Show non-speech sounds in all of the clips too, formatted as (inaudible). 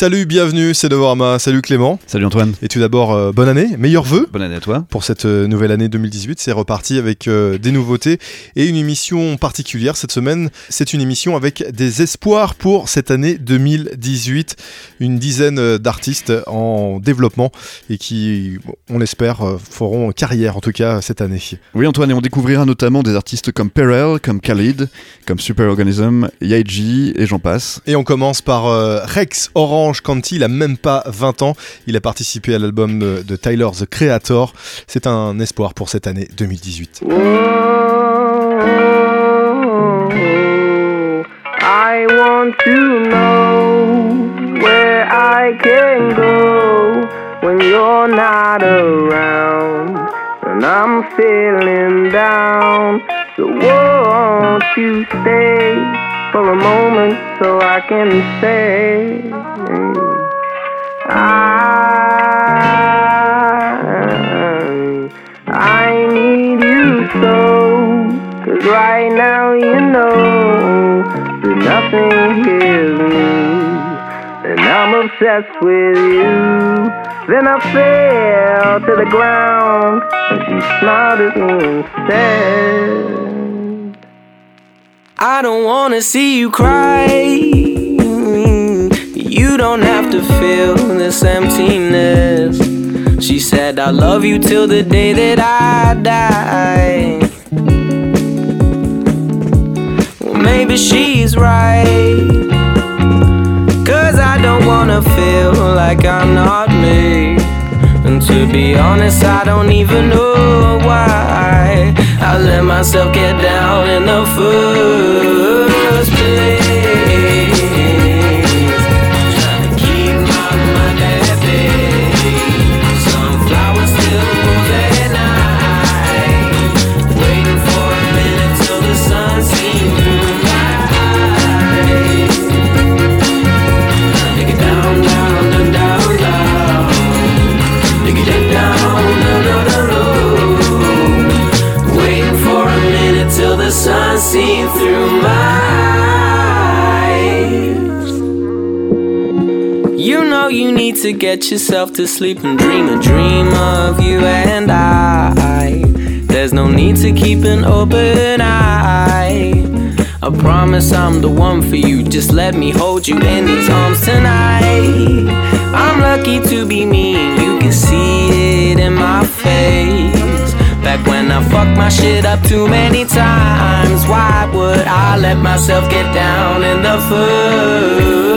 Salut, bienvenue, c'est Novorama. Salut Clément. Salut Antoine. Et tout d'abord, euh, bonne année, meilleurs vœux. Bonne année à toi. Pour cette euh, nouvelle année 2018, c'est reparti avec euh, des nouveautés et une émission particulière cette semaine. C'est une émission avec des espoirs pour cette année 2018. Une dizaine d'artistes en développement et qui, on l'espère, feront carrière en tout cas cette année. Oui Antoine, et on découvrira notamment des artistes comme Perel, comme Khalid, comme Superorganism, Yaiji et j'en passe. Et on commence par Rex Orange County, il a même pas 20 ans. Il a participé à l'album de Tyler The Creator. C'est un espoir pour cette année 2018. I want to know where I can go when you're not around and I'm feeling down. So won't you stay for a moment? So I can say I, I need you so. Cause right now you know that nothing heals me. And I'm obsessed with you. Then I fell to the ground and she smiled at me and said, I don't wanna see you cry You don't have to feel this emptiness. She said, I love you till the day that I die. Well, maybe she's right. Cause I don't wanna feel like I'm not me. To be honest, I don't even know why I let myself get down in the first place. To get yourself to sleep and dream a dream of you and I. There's no need to keep an open eye. I promise I'm the one for you. Just let me hold you in these arms tonight. I'm lucky to be me, you can see it in my face. Back when I fucked my shit up too many times, why would I let myself get down in the first?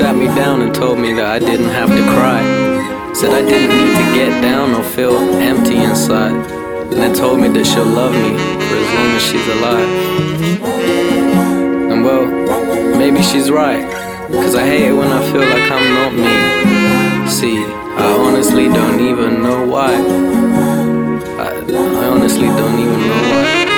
Sat me down and told me that I didn't have to cry. Said I didn't need to get down or feel empty inside. And then told me that she'll love me for as long as she's alive. And well, maybe she's right. Cause I hate it when I feel like I'm not me. See, I honestly don't even know why. I, I honestly don't even know why.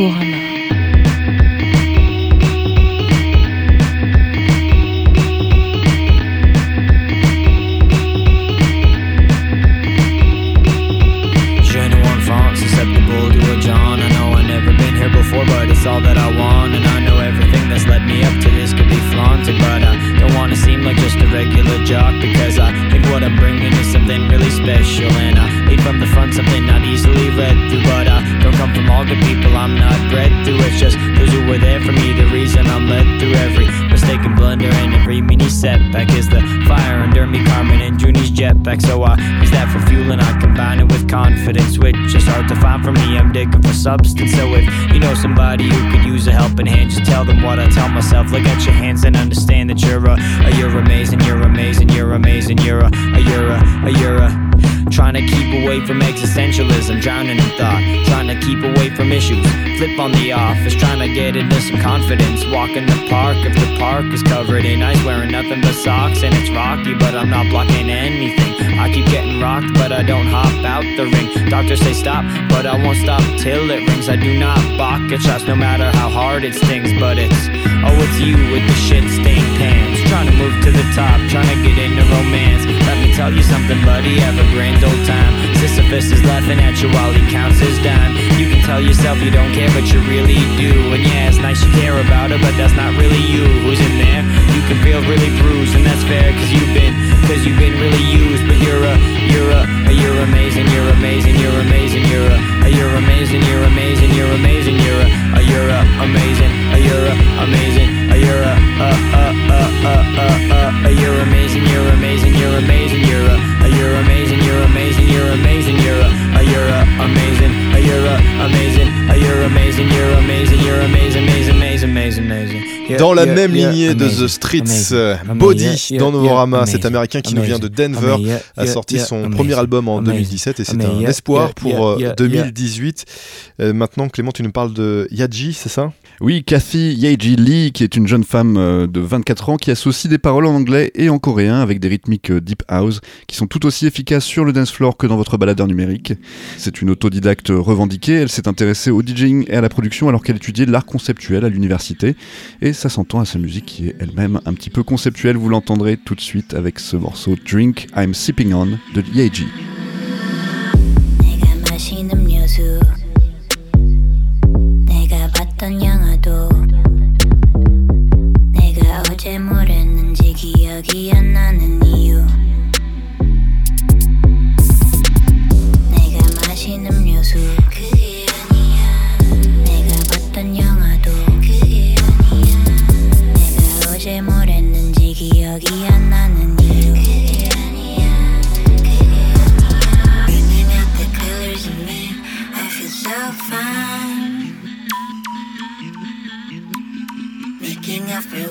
RAMA, not easily led through. But I don't come from all good people, I'm not bred through. It's just those who were there for me, the reason I'm led through every mistake and blunder and every mini setback is the fire under me, Carmen and Junie's jetpack. So I use that for fuel and I combine it with confidence, which is hard to find for me. I'm digging for substance. So if you know somebody who could use a helping hand, just tell them what I tell myself. Look at your hands and understand that you're a, a you're amazing, you're amazing, you're amazing, you're a, a you're a, a you're a. Trying to keep away from existentialism, drowning in thought. Trying to keep away from issues. Flip on the office, trying to get into some confidence. Walking the park if the park is covered in ice, wearing nothing but socks and it's rocky, but I'm not blocking anything. I keep getting rocked, but I don't hop out the ring. Doctors say stop, but I won't stop till it rings. I do not balk at shots, no matter how hard it stings. But it's oh, it's you with the shit stained pants, trying to move to the top, trying to get into romance. Let me tell you something, buddy, have a grand old time. Sisyphus is laughing at you while he counts his dime. You can tell yourself you don't care, but you really do. And yeah, it's nice you care about it, but that's not really you. Who's in there? You can feel really bruised, and that's fair, cause you've been, cause you've been really used. But you're a, you're a, you're amazing, you're amazing, you're amazing, you're a, you're amazing, you're amazing, you're amazing, you're a, you're a, amazing, you're a, amazing, you're a, uh, uh, you're amazing, you're amazing, you're amazing, you're a, you're amazing, you're amazing, you're amazing, you're a, you're a, amazing, you're a, amazing, you're amazing, you're amazing, you're amazing, amazing, amazing, amazing, amazing. Dans la même lignée de The Streets, Body dans Novorama, cet américain qui nous vient de Denver a sorti son premier album en 2017 et c'est un espoir pour 2018. Maintenant, Clément, tu nous parles de Yaji, c'est ça? Oui, Kathy Yaji Lee, qui est une jeune femme de 24 ans qui associe des paroles en anglais et en coréen avec des rythmiques deep house qui sont tout aussi efficaces sur le dance floor que dans votre baladeur numérique. C'est une autodidacte revendiquée, elle s'est intéressée au DJing et à la production alors qu'elle étudiait l'art conceptuel à l'université et ça s'entend à sa musique qui est elle-même un petit peu conceptuelle, vous l'entendrez tout de suite avec ce morceau Drink I'm Sipping On de Yeji.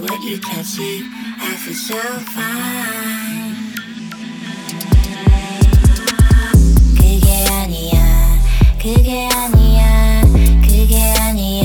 but you can't see. I feel so fine. 그게 아니야, 그게 아니야, 그게 아니야.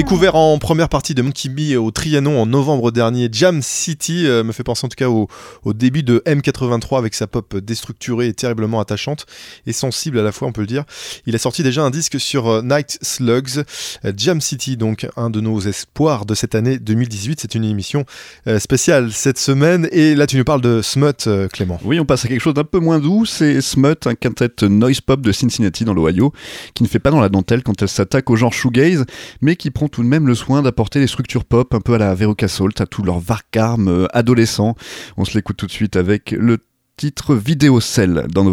Découvert en première partie de Monkey Bee au Trianon en novembre dernier, Jam City euh, me fait penser en tout cas au, début de M83 avec sa pop déstructurée et terriblement attachante et sensible à la fois on peut le dire. Il a sorti déjà un disque sur euh, Night Slugs, euh, Jam City donc un de nos espoirs de cette année 2018. C'est une émission spéciale cette semaine et là tu nous parles de Smut Clément. Oui on passe à quelque chose d'un peu moins doux, c'est Smut, un quintet noise pop de Cincinnati dans l'Ohio qui ne fait pas dans la dentelle quand elle s'attaque au genre shoegaze mais qui tout de même le soin d'apporter des structures pop un peu à la Veruca Salt, à tout leur vacarme euh, adolescent. On se l'écoute tout de suite avec le titre Vidéo Cell dans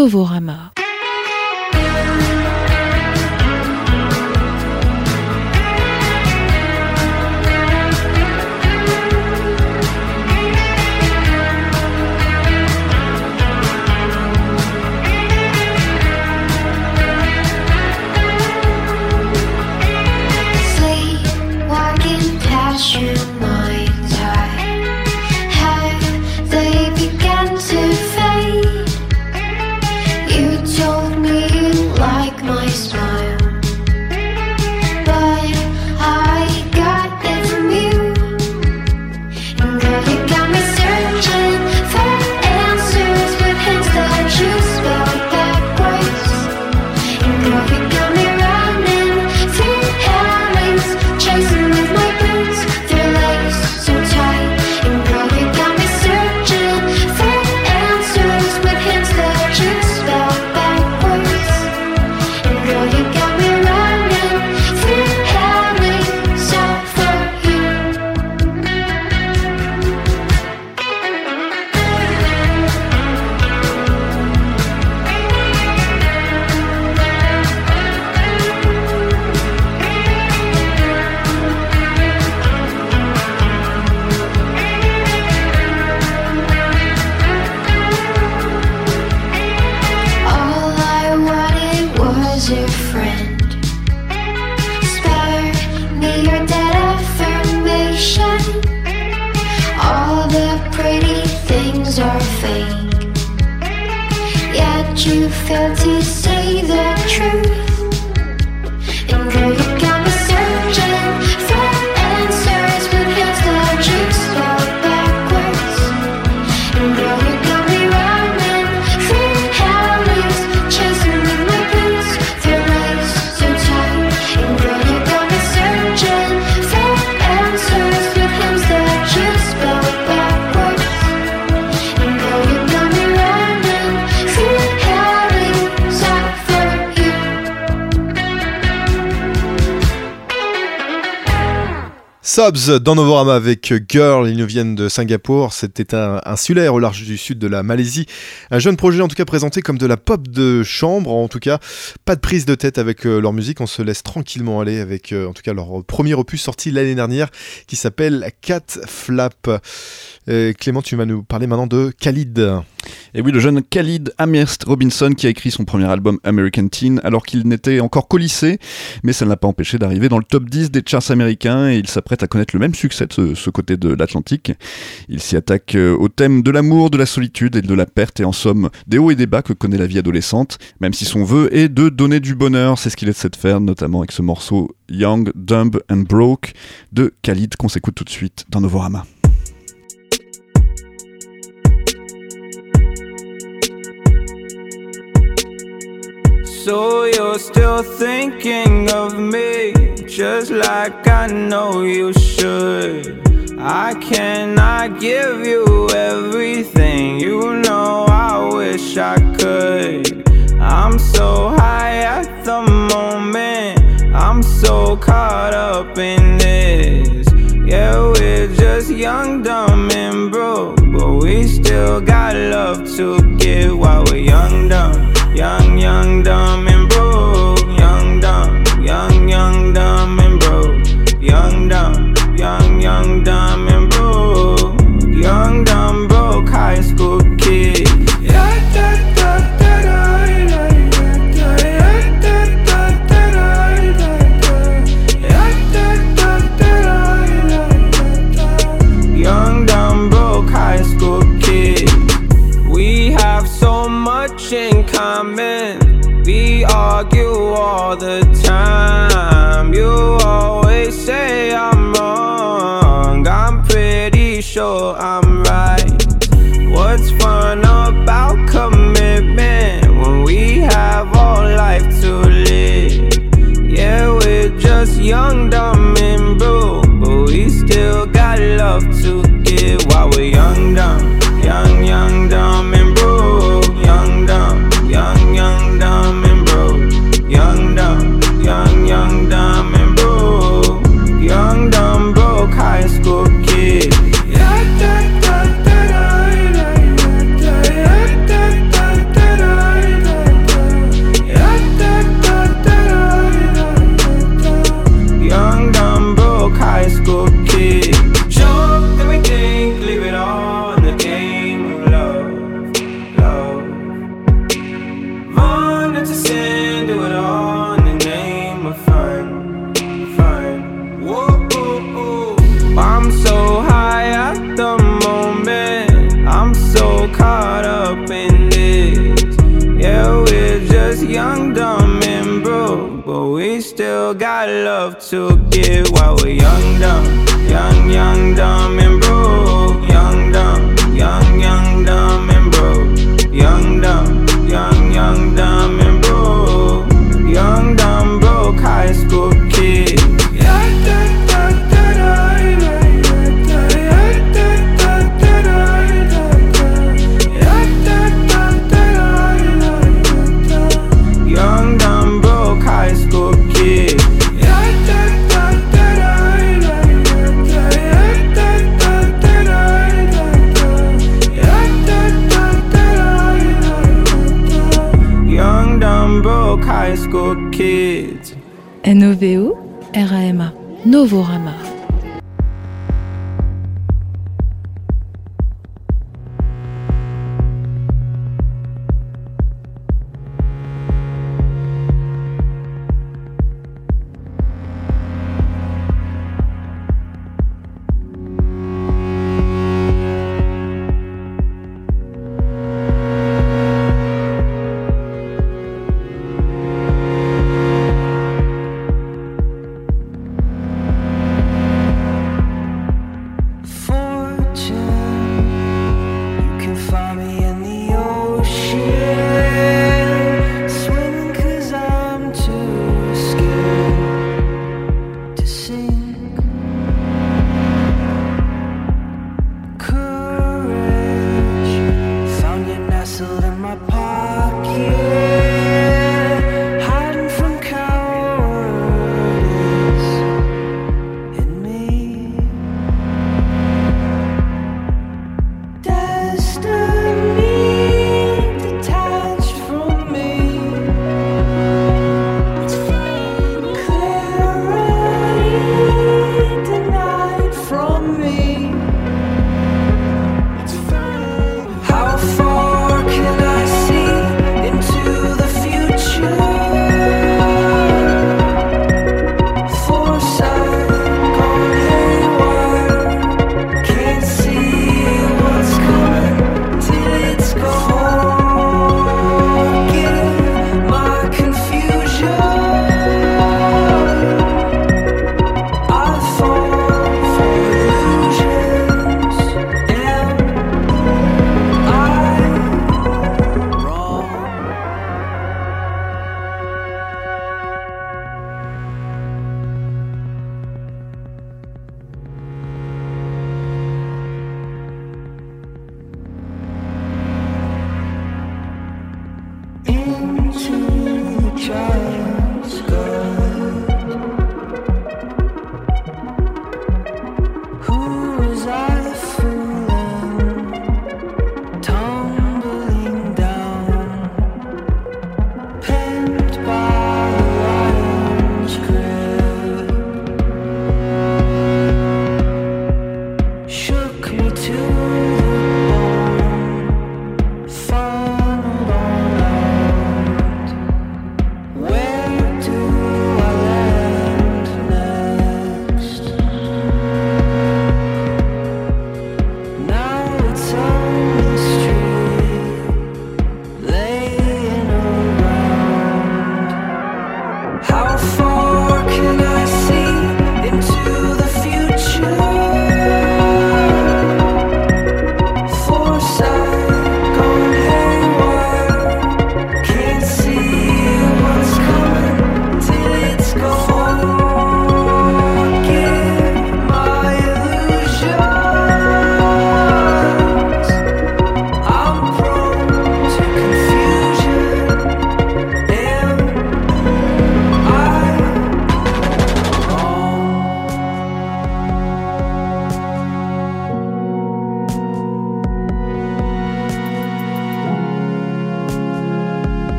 Novorama. Dans Novorama avec Girl, ils nous viennent de Singapour, c'était un insulaire au large du sud de la Malaisie. Un jeune projet en tout cas présenté comme de la pop de chambre, en tout cas pas de prise de tête avec euh, leur musique, on se laisse tranquillement aller avec euh, en tout cas leur premier opus sorti l'année dernière qui s'appelle Cat Flap. Euh, Clément, tu vas nous parler maintenant de Khalid. Et oui, le jeune Khalid Amherst Robinson qui a écrit son premier album American Teen alors qu'il n'était encore qu'au lycée, mais ça ne l'a pas empêché d'arriver dans le top 10 des charts américains et il s'apprête à connaître le même succès de ce, côté de l'Atlantique. Il s'y attaque euh, au thème de l'amour, de la solitude et de la perte et en somme des hauts et des bas que connaît la vie adolescente, même si son vœu est de donner du bonheur, c'est ce qu'il essaie de faire notamment avec ce morceau Young, Dumb and Broke de Khalid qu'on s'écoute tout de suite dans Novorama. Just like I know you should. I cannot give you everything, you know I wish I could. I'm so high at the moment, I'm so caught up in this. Yeah, we're just young, dumb, and broke, but we still got love to give while we're young, dumb. Young, young, dumb, and broke. Young, dumb, young, young, dumb. Young, dumb, young, young, dumb, and broke. Young, dumb, broke high school kid. Young, dumb, broke high school sure I'm right. What's fun about commitment when we have all life to live? Yeah, we're just young, dumb, and broke, but we still got love to give while we're young, dumb, it while we're young, dumb, young, young, dumb. kids. R-A-M-A, Novorama.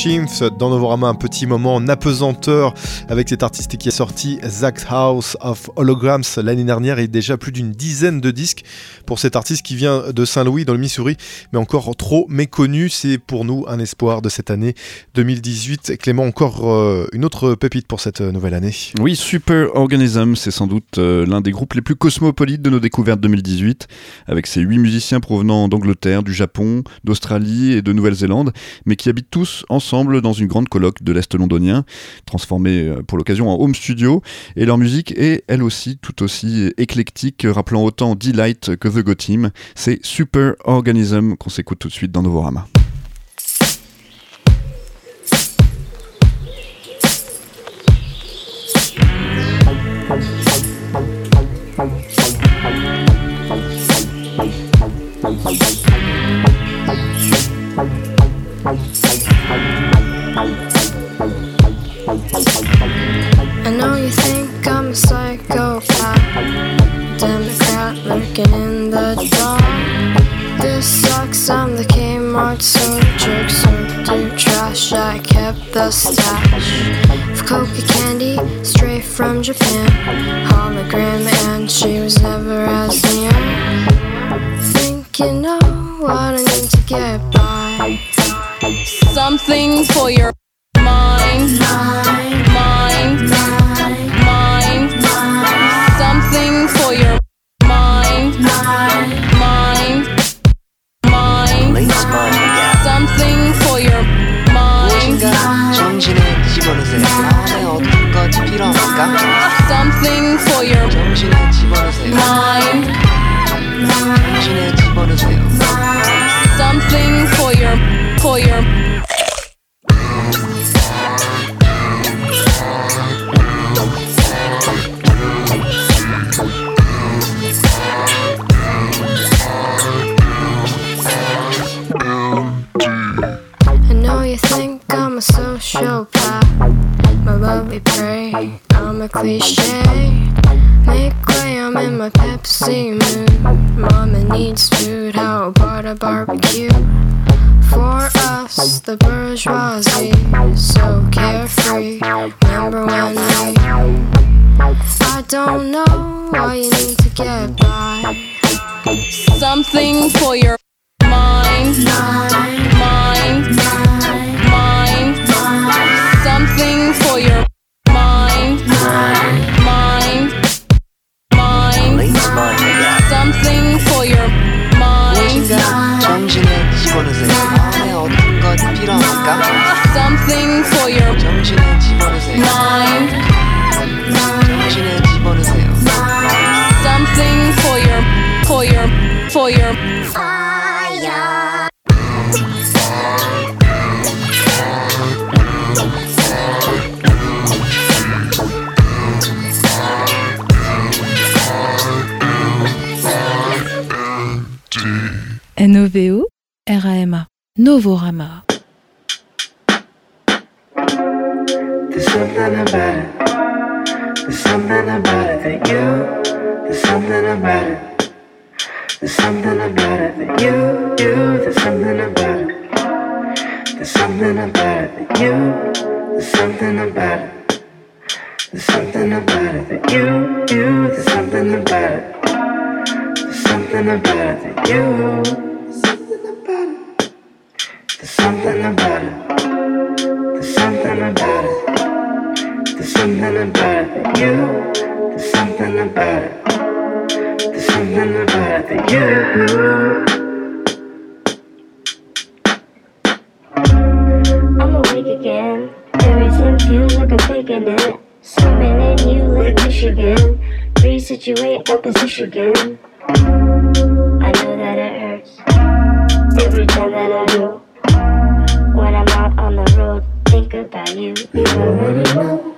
Schimpf dans Novorama, un petit moment en apesanteur avec cet artiste qui a sorti Zach House of Holograms l'année dernière et déjà plus d'une dizaine de disques pour cet artiste qui vient de Saint-Louis dans le Missouri, mais encore trop méconnu. C'est pour nous un espoir de cette année 2018. Clément, encore euh, une autre pépite pour cette nouvelle année. Oui, Super Organism, c'est sans doute euh, l'un des groupes les plus cosmopolites de nos découvertes 2018, avec ses huit musiciens provenant d'Angleterre, du Japon, d'Australie et de Nouvelle-Zélande, mais qui habitent tous ensemble dans une grande colloque de l'Est londonien, transformée euh, pour l'occasion en home studio, et leur musique est elle aussi tout aussi éclectique, rappelant autant Delight que The Go Team. C'est Super Organism qu'on s'écoute tout de suite dans Novorama. I know you think I'm a psychopath, Democrat lurking in the dark. This sucks, I'm the Kmart soldier, sorted trash. I kept the stash of coca candy straight from Japan. Hologram, and she was never as near. Think you oh, know what I need to get by. Something for your mind, mind, mind, something for your mind, mind, mind, something for your mind, 정신을 집어넣으세요. 마음에 어떤 것이 필요합니까? something for your 정신을 집어넣으세요. mind, 정신을 집어넣으세요. something for your I know you think I'm a sociopath. Love we pray, I'm a cliche. Make way, I'm in my Pepsi mood. Mama needs food, how about a barbecue? For us, the bourgeoisie, so carefree. Remember when we? I don't know why you need to get by. something for your mind, mind, mind, Something for your mind. Something for your, for your, for your fire. NOVO, RAMA, Novorama. There's something about it. There's something about it that you. There's something about it. There's something about it that you. You. There's something about it. There's something about it that you. There's something about it. There's something about it that you. You. There's something about it. There's something about it that you. There's something about it. There's something about it. There's something about you. There's something about it. There's something about you. I'm awake again. Everything feels like I'm taking it. In you like Michigan. Resituate opposition again. I know that it hurts. Every time that I do. When I'm out on the road, think about you. You already know.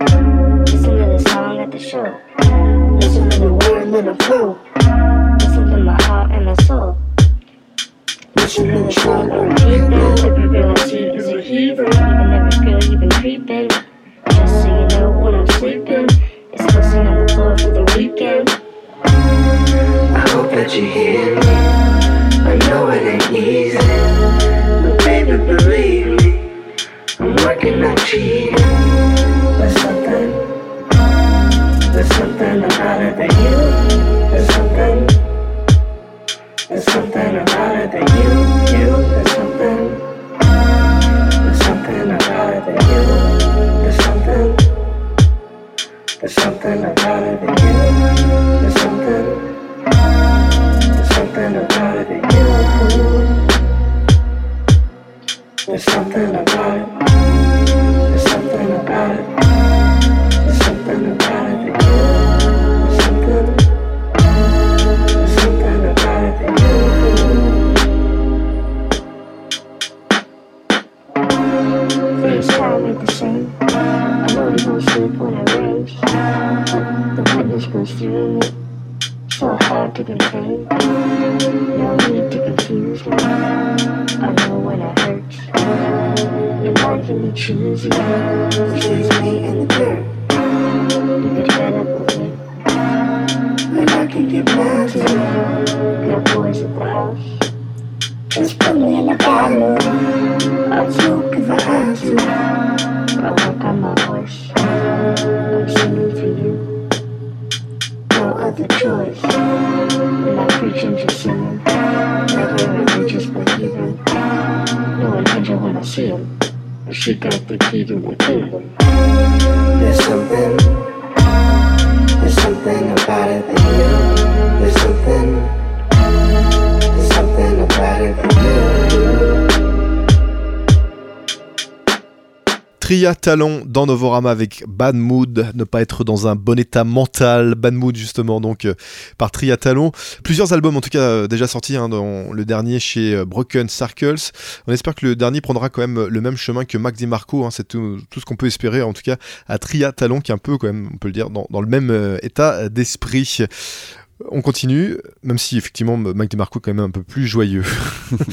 Listen to the song at the show. Listen to the word that I flow. Listen to my heart and my soul. Listen to the song on repeat. Every girl is a heathen. Even every girl you've been creeping. Just so you know when I'm sleeping, it's pussy on the floor for the weekend. I hope that you hear me. I know it ain't easy, There's something, there's something about it that you, there's something, there's something about it that you, you, there's something, there's something about it that you, there's something, there's something about it that you, there's something, about. There's something about it. Something about it. Something about it something. Something about it time the same. I know you gon' sleep when I raise. The witness goes through. To. No need to confuse me. I know when it hurts. You're making me choose you. Choose me in the dirt. You could head up with me. And I can get too. Got boys at the house. Just put me in the bottle. I'd smoke if I had to. I work on my voice. I'm singing for you. No other choice. I'm not preaching, just singing. Never religious, but heathen. No intention when I see him. But she got the key to the kingdom. There's something, there's something about it that you, there's something, there's something about it that you. Tria Talon dans Novorama avec Bad Mood, ne pas être dans un bon état mental, Bad Mood justement donc euh, par Tria Talon. Plusieurs albums en tout cas euh, déjà sortis, hein, dans le dernier chez euh, Broken Circles. On espère que le dernier prendra quand même le même chemin que Mac DiMarco, hein, c'est tout, tout, ce qu'on peut espérer en tout cas à Tria Talon qui est un peu quand même, on peut le dire, dans, dans le même état d'esprit. On continue, même si effectivement Mike DeMarco est quand même un peu plus joyeux.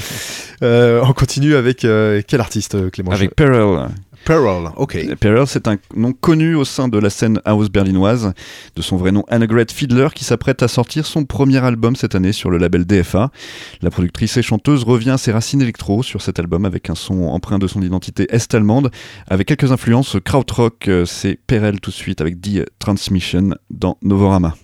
(laughs) euh, on continue avec euh, quel artiste Clément? Avec Perel. Perel, ok. C'est un nom connu au sein de la scène house berlinoise, de son vrai nom Annegret Fiedler, qui s'apprête à sortir son premier album cette année sur le label DFA. La productrice et chanteuse revient à ses racines électro sur cet album avec un son empreint de son identité est-allemande, avec quelques influences krautrock. C'est Perel tout de suite avec The Transmission dans Novorama.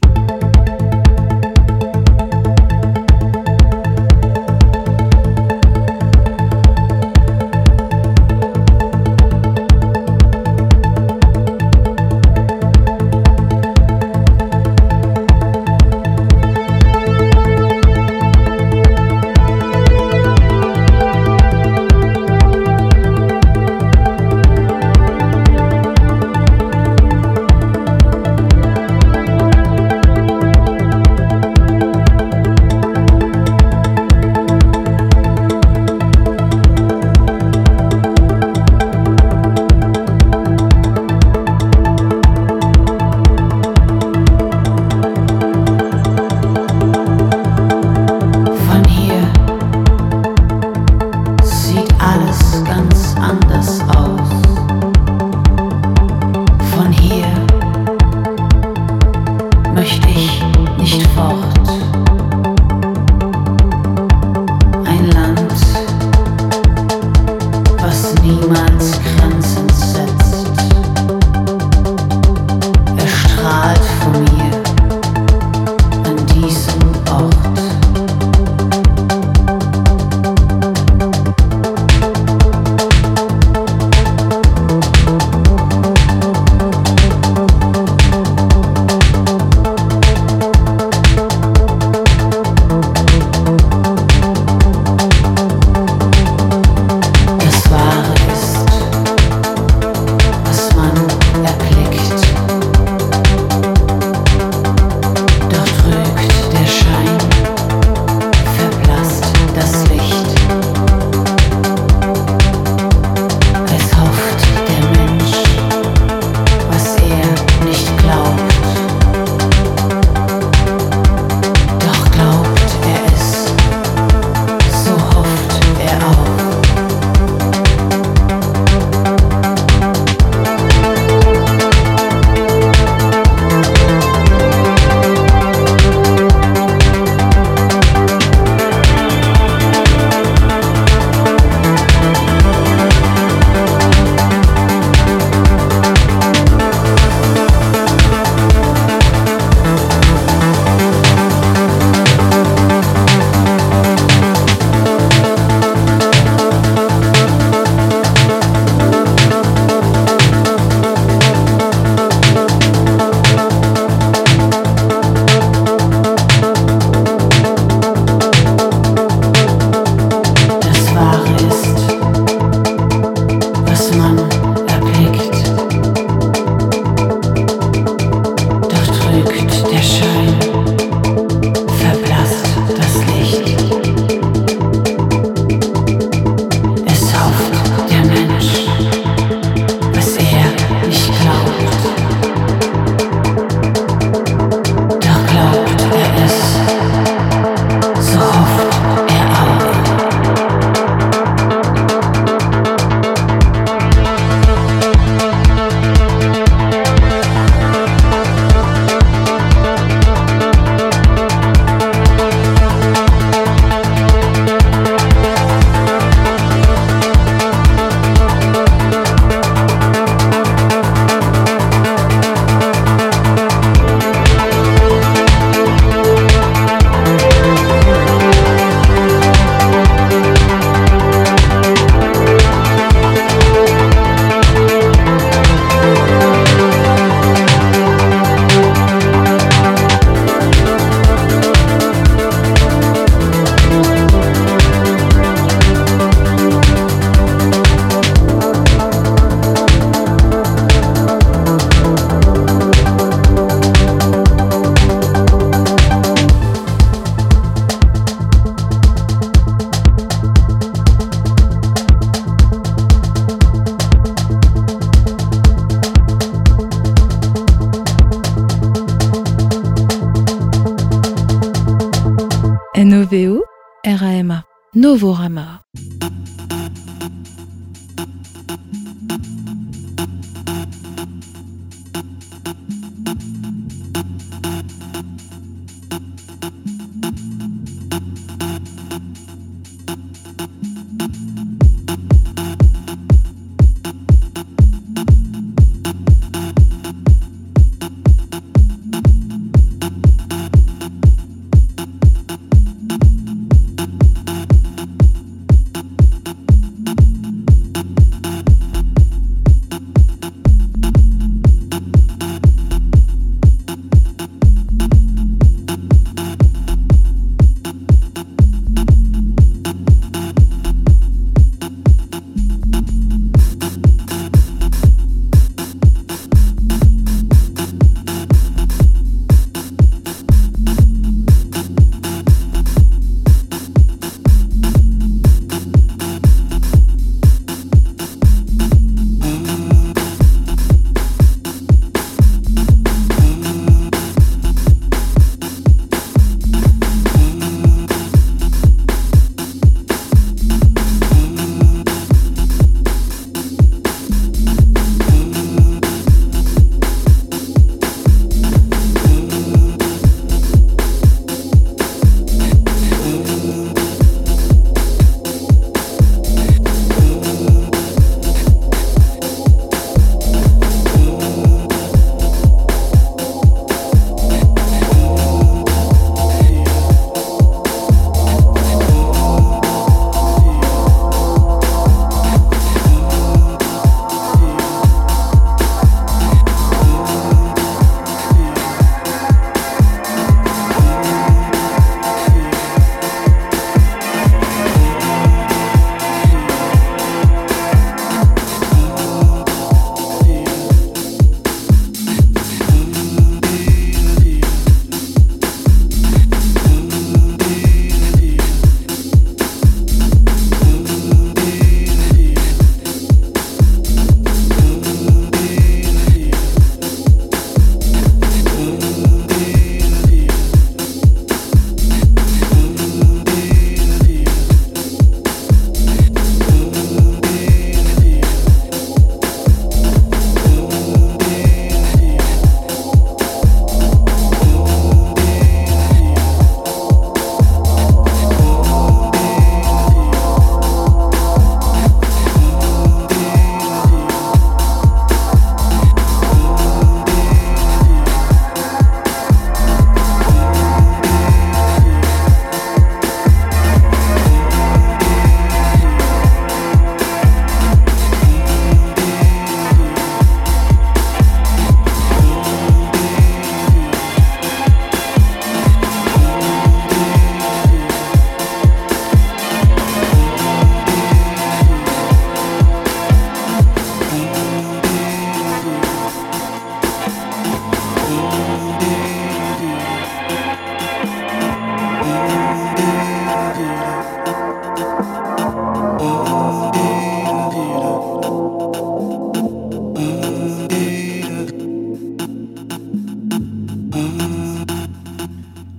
Novorama.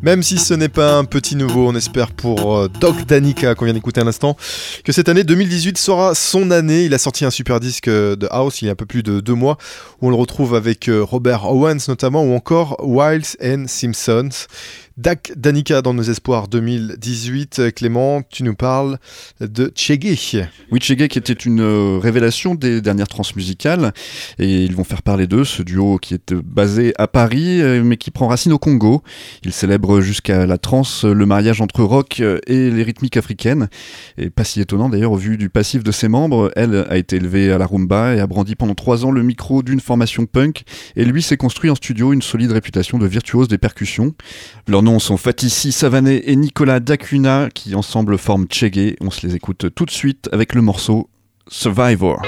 Même si ce n'est pas un petit nouveau, on espère pour euh, Doc Danica qu'on vient d'écouter un instant, que cette année 2018 sera son année. Il a sorti un super disque euh, de House il y a un peu plus de deux mois, où on le retrouve avec euh, Robert Owens notamment, ou encore Wiles and Simpsons. Dak Danica dans nos espoirs 2018. Clément, tu nous parles de Chege. Oui, Chege qui était une euh, révélation des dernières transmusicales et ils vont faire parler d'eux, ce duo qui est basé à Paris euh, mais qui prend racine au Congo. Ils célèbrent jusqu'à la trance le mariage entre rock et les rythmiques africaines et pas si étonnant d'ailleurs au vu du passif de ses membres. Elle a été élevée à la rumba et a brandi pendant trois ans le micro d'une formation punk et lui s'est construit en studio une solide réputation de virtuose des percussions. Leur nom sont Fatissi Savané et Nicolas Dacuna qui ensemble forment Chege. On se les écoute tout de suite avec le morceau Survivor.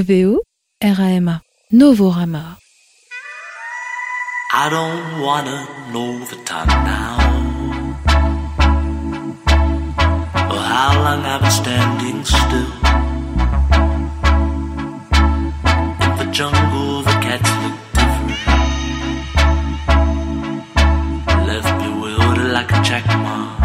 N-O-V-O R-A-M-A. Novorama. I don't wanna know the time now. Or how long I've been standing still. In the jungle, the cats look different. Left bewildered like a.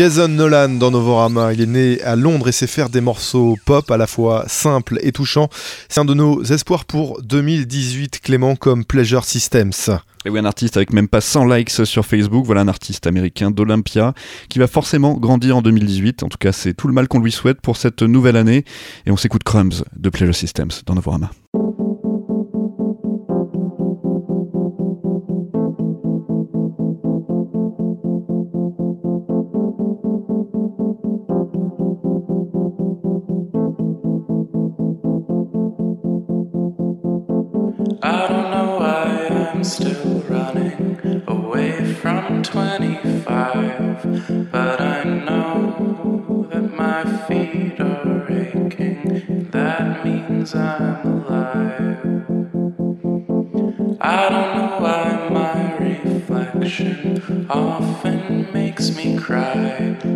Jason Nolan dans Novorama. Il est né à Londres et sait faire des morceaux pop à la fois simples et touchants. C'est un de nos espoirs pour 2018, Clément, comme Pleasure Systems. Et oui, un artiste avec même pas 100 likes sur Facebook. Voilà un artiste américain d'Olympia qui va forcément grandir en 2018. En tout cas, c'est tout le mal qu'on lui souhaite pour cette nouvelle année. Et on s'écoute Crumbs de Pleasure Systems dans Novorama. I don't know why my reflection often makes me cry.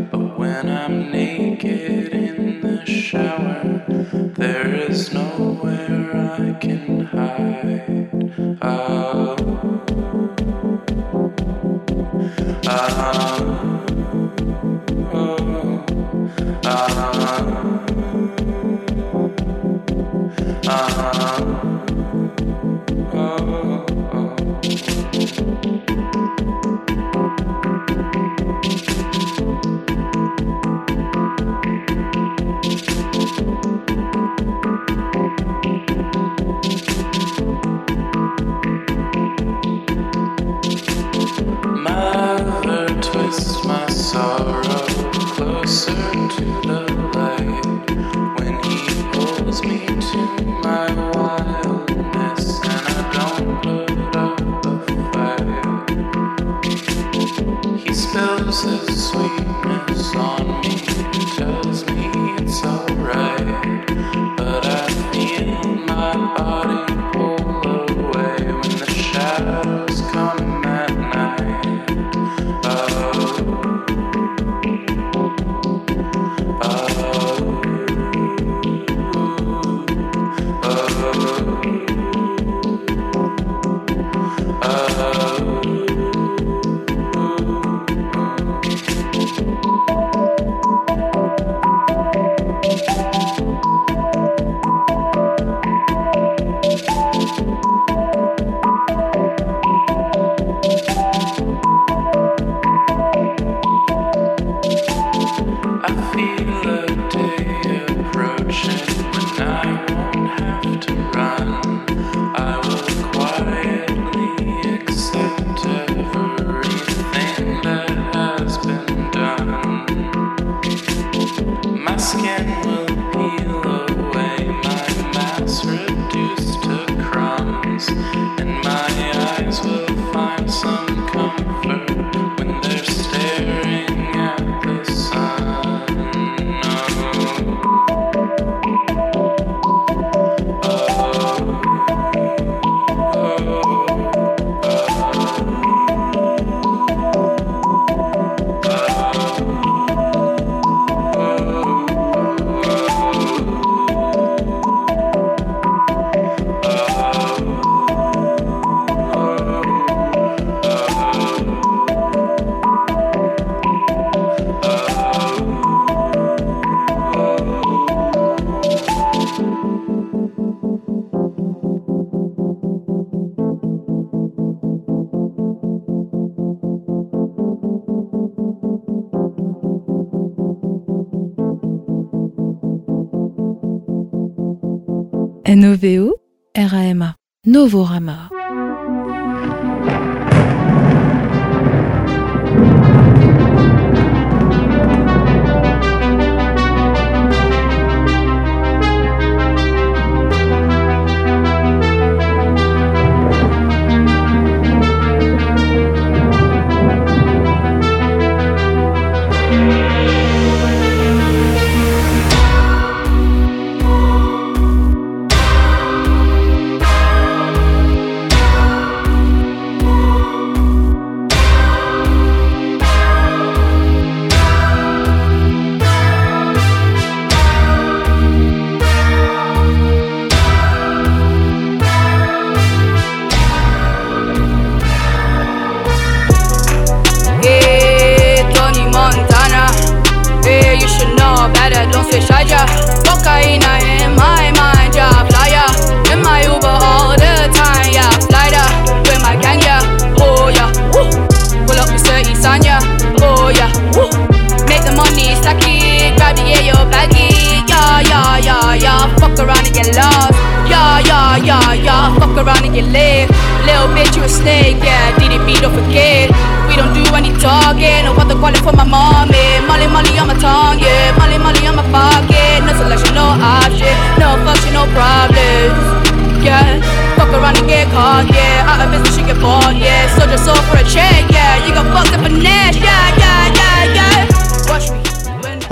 vos rameurs.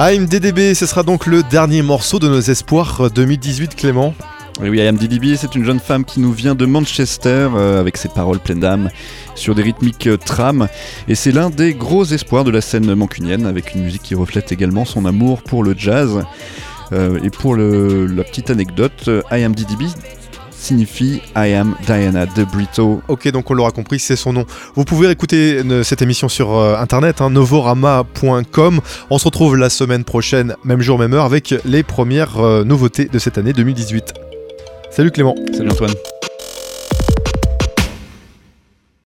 AMDDB, ce sera donc le dernier morceau de nos espoirs euh, 2018, Clément. Oui, oui, AMDDB, c'est une jeune femme qui nous vient de Manchester euh, avec ses paroles pleines d'âme sur des rythmiques euh, tram. Et c'est l'un des gros espoirs de la scène mancunienne avec une musique qui reflète également son amour pour le jazz. Euh, et pour la petite anecdote, IMDDB signifie I am Diana de Brito. Ok, donc on l'aura compris, c'est son nom. Vous pouvez écouter cette émission sur internet, hein, novorama.com. On se retrouve la semaine prochaine, même jour, même heure, avec les premières nouveautés de cette année 2018. Salut Clément. Salut Antoine.